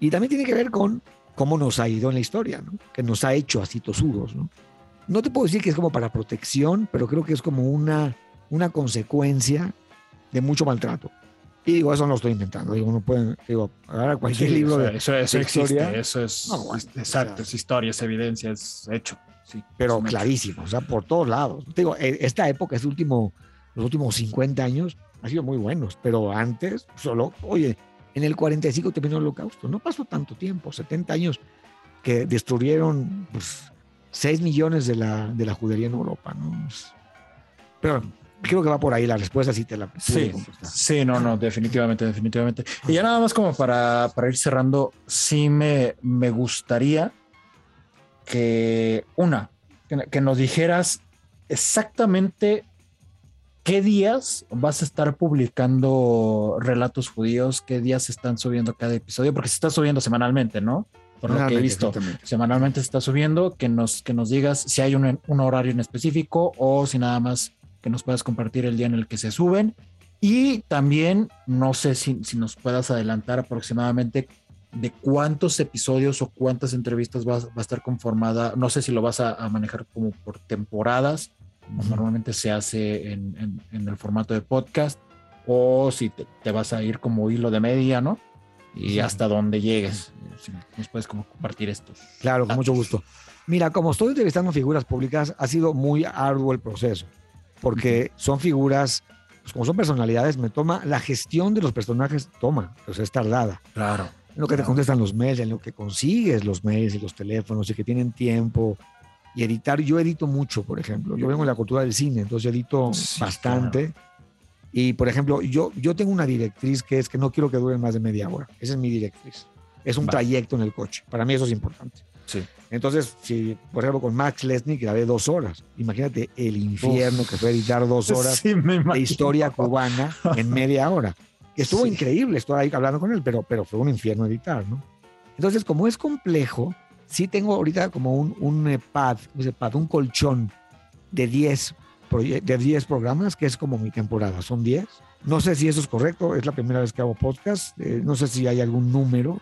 Y también tiene que ver con cómo nos ha ido en la historia, ¿no? Que nos ha hecho así tosudos, ¿no? No te puedo decir que es como para protección, pero creo que es como una, una consecuencia de mucho maltrato. Y digo, eso no lo estoy inventando. Digo, no pueden, digo, agarrar cualquier libro de, eso, eso existe, eso es exacto, es historia, es evidencia, es hecho. Sí, pero clarísimo, o sea, por todos lados. digo, e, esta época, este último, los últimos 50 años, han sido muy buenos, pero antes, solo, oye, en el 45 terminó el holocausto, no pasó tanto tiempo, 70 años que destruyeron pues, 6 millones de la, de la judería en Europa, ¿no? Pero creo que va por ahí la respuesta, si te la sí, sí, no, no, definitivamente, definitivamente. Y ya nada más como para, para ir cerrando, sí me, me gustaría que, una, que, nos dijeras exactamente qué días vas a estar publicando relatos judíos, qué días se están subiendo cada episodio, porque se está subiendo semanalmente, ¿no? Por lo que he visto, semanalmente se está subiendo, que nos, que nos digas si hay un, un horario en específico o si nada más que nos puedas compartir el día en el que se suben. Y también, no sé si, si nos puedas adelantar aproximadamente de cuántos episodios o cuántas entrevistas va, va a estar conformada. No sé si lo vas a, manejar como por temporadas, como normalmente se hace en, en, el formato de podcast, o si te, vas a ir como hilo de media, ¿no? Y hasta donde llegues. Si nos puedes como compartir esto. Claro, con mucho gusto. Mira, como estoy entrevistando figuras públicas, ha sido muy arduo el proceso porque son figuras pues como son personalidades, me toma, la gestión de los personajes toma, pues es tardada. Claro. En lo que te contestan los mails, en lo que consigues los mails y los teléfonos y que tienen tiempo. Y editar, yo edito mucho, por ejemplo. Yo vengo de la cultura del cine, entonces edito bastante. Y, por ejemplo, yo, yo tengo una directriz que es que no quiero que dure más de media hora. Esa es mi directriz. Es un trayecto en el coche. Para mí eso es importante. Sí. Entonces, si, por ejemplo, con Max Lesnick grabé dos horas. Imagínate el infierno que fue editar dos horas de historia cubana en media hora. Estuvo increíble, estoy ahí hablando con él, pero, pero fue un infierno editar, ¿no? Entonces, como es complejo, sí tengo ahorita como un, un eh, pad, un colchón de 10 de 10 programas, que es como mi temporada, son 10. No sé si eso es correcto, es la primera vez que hago podcast, eh, no sé si hay algún número.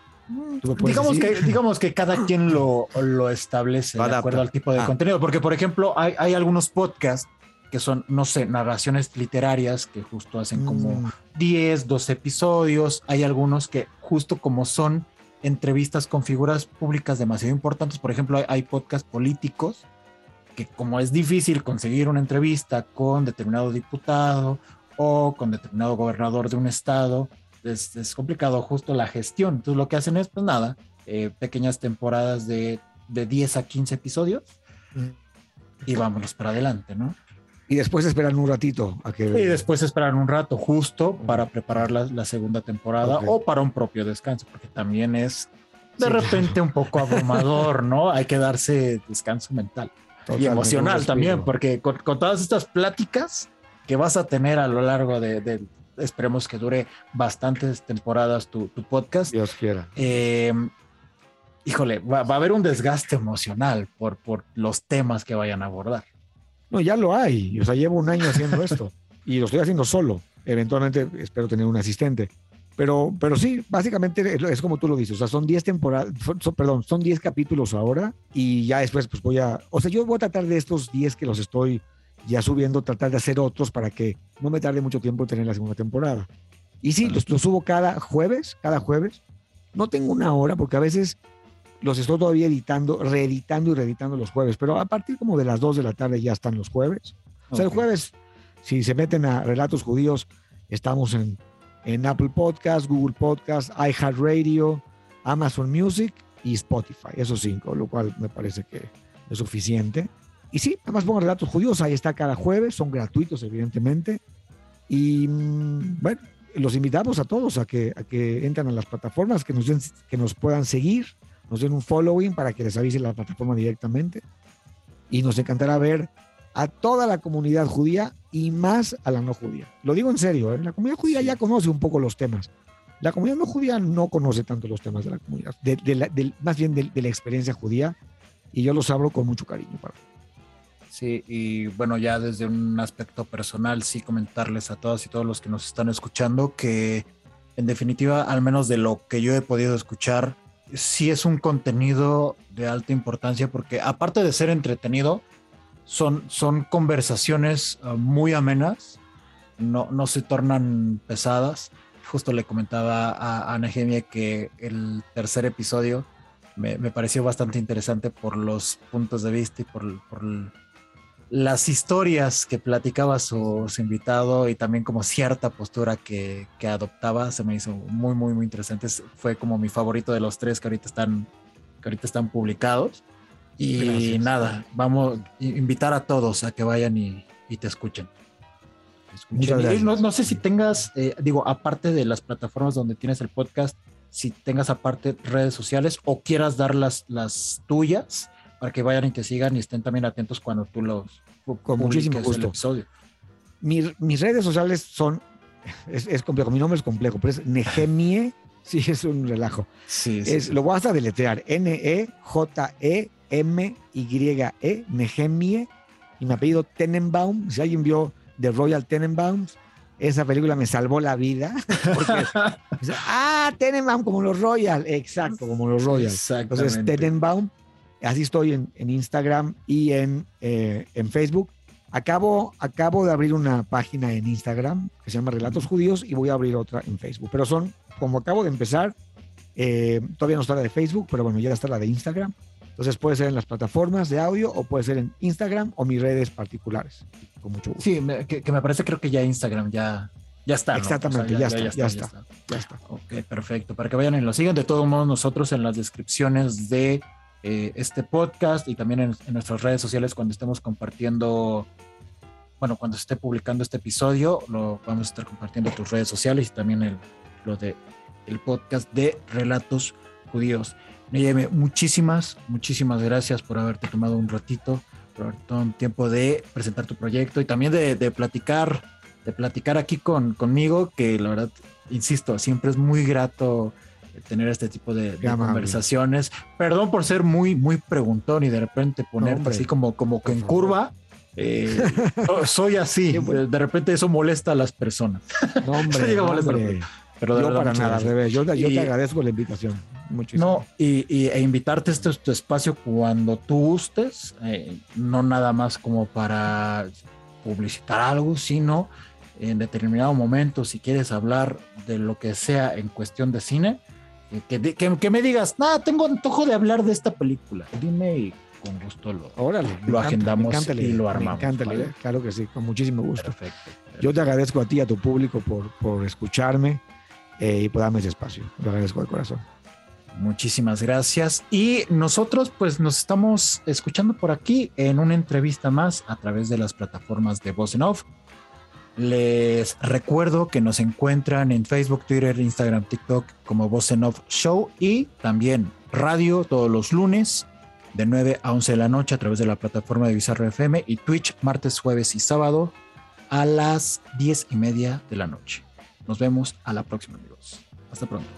Digamos que, digamos que cada quien lo, lo establece de acuerdo al tipo de ah. contenido, porque por ejemplo hay, hay, algunos podcasts que son, no sé, narraciones literarias que justo hacen como 10, mm. 12 episodios, hay algunos que justo como son entrevistas con figuras públicas demasiado importantes, por ejemplo hay, hay podcasts políticos que como es difícil conseguir una entrevista con determinado diputado o con determinado gobernador de un estado, es, complicado justo la gestión. Entonces lo que hacen es, pues nada, eh, pequeñas temporadas de, de, 10 a 15 episodios y vámonos para adelante, ¿no? Y después esperan un ratito a que... Y después esperan un rato justo para preparar la, la segunda temporada o para un propio descanso, porque también es de repente un poco abrumador, ¿no? Hay que darse descanso mental y emocional también, porque con, todas estas pláticas que vas a tener a lo largo de, esperemos que dure bastantes temporadas tu, podcast. Dios quiera. Em, híjole, va, a haber un desgaste emocional por, por los temas que vayan a abordar. No, ya lo hay. O sea, llevo un año haciendo esto y lo estoy haciendo solo. Eventualmente espero tener un asistente. Pero, pero sí, básicamente es como tú lo dices, o sea, son 10 temporadas, perdón, son 10 capítulos ahora y ya después pues voy a, o sea, yo voy a tratar de estos 10 que los estoy ya subiendo, tratar de hacer otros para que no me tarde mucho tiempo en tener la segunda temporada. Y sí, los, subo cada jueves, cada jueves. No tengo una hora porque a veces los estoy todavía editando, reeditando y reeditando los jueves, pero a partir como de las 2 de la tarde ya están los jueves. O sea, el jueves, si se meten a Relatos Judíos, estamos en en Apple Podcast, Google Podcast, iHeartRadio, Amazon Music y Spotify. Esos cinco, lo cual me parece que es suficiente. Y sí, además pongo relatos judíos, ahí está cada jueves, son gratuitos evidentemente. Y mm, bueno, los invitamos a todos a que, a que entren a las plataformas, que nos, que nos puedan seguir, nos den un following para que les avise la plataforma directamente. Y nos encantará ver a toda la comunidad judía y más a la no judía. Lo digo en serio, ¿eh? la comunidad judía ya conoce un poco los temas. La comunidad no judía no conoce tanto los temas de la comunidad, de, más bien de, la experiencia judía, y yo los hablo con mucho cariño para Sí, y bueno, ya desde un aspecto personal, sí comentarles a todas y todos los que nos están escuchando que en definitiva, al menos de lo que yo he podido escuchar, sí es un contenido de alta importancia porque aparte de ser entretenido, son, son conversaciones ah, muy amenas, no, no se tornan pesadas. Justo le comentaba a Ana Gemia que el tercer episodio me, pareció bastante interesante por los puntos de vista y por, por las historias que platicaba su, invitado y también como cierta postura que, que, adoptaba. Se me hizo muy, muy, muy interesante. Fue como mi favorito de los tres que ahorita están, que ahorita están publicados. Y nada, vamos a invitar a todos a que vayan y, te escuchen. no, sé si tengas, eh, digo, aparte de las plataformas donde tienes el podcast, si tengas aparte redes sociales o quieras dar las, las tuyas para que vayan y te sigan y estén también atentos cuando tú los con muchísimo gusto. episodio. mis redes sociales son, es, es, complejo, mi nombre es complejo, pero es Nehemie, sí, es un relajo. Sí, es, Lo voy hasta deletrear, N-E-J-E M-Y-E, Nehemie, y mi apellido Tenenbaum. Si alguien vio The Royal Tenenbaums, esa película me salvó la vida. ah, Tenenbaum, como los Royal, exacto, como los Royal. Entonces, Tenenbaum, así estoy en, Instagram y en, eh, en Facebook. Acabo, acabo de abrir una página en Instagram que se llama Relatos Judíos y voy a abrir otra en Facebook. Pero son, como acabo de empezar, eh, todavía no está la de Facebook, pero bueno, ya está la de Instagram. Entonces puede ser en las plataformas de audio o puede ser en Instagram o mis redes particulares. Con mucho gusto. Sí, que, me parece creo que ya Instagram ya, ya está. Exactamente, ya, está, ya, está, ya, está, Ok, perfecto. Para que vayan y lo sigan. De todos modos, nosotros en las descripciones de eh, este podcast y también en, nuestras redes sociales cuando estemos compartiendo, bueno, cuando se esté publicando este episodio, lo vamos a estar compartiendo tus redes sociales y también el, lo de el podcast de Relatos Judíos. Neyeme, muchísimas, muchísimas gracias por haberte tomado un ratito, por haber tomado un tiempo de presentar tu proyecto y también de, platicar, de platicar aquí con, conmigo, que la verdad, insisto, siempre es muy grato tener este tipo de, conversaciones. Perdón por ser muy, muy preguntón y de repente ponerte así como, como que en curva. Eh, soy así, de, repente eso molesta a las personas. No, hombre, Pero yo para nada, revés. Yo, te agradezco la invitación. Muchísimo. No, y, e invitarte a este tu espacio cuando tú gustes, eh, no nada más como para publicitar algo, sino en determinado momento, si quieres hablar de lo que sea en cuestión de cine, que, que, me digas, nada, tengo antojo de hablar de esta película. Dime y con gusto lo, lo agendamos y lo armamos. claro que sí, con muchísimo gusto. Perfecto, Yo te agradezco a ti, a tu público, por, por escucharme eh, y por darme ese espacio. Lo agradezco de corazón. Muchísimas gracias. Y nosotros pues nos estamos escuchando por aquí en una entrevista más a través de las plataformas de Voz en Off. Les recuerdo que nos encuentran en Facebook, Twitter, Instagram, TikTok como Voz en Off Show y también radio todos los lunes de 9 a 11 de la noche a través de la plataforma de Bizarro FM y Twitch martes, jueves y sábado a las 10 y media de la noche. Nos vemos a la próxima amigos. Hasta pronto.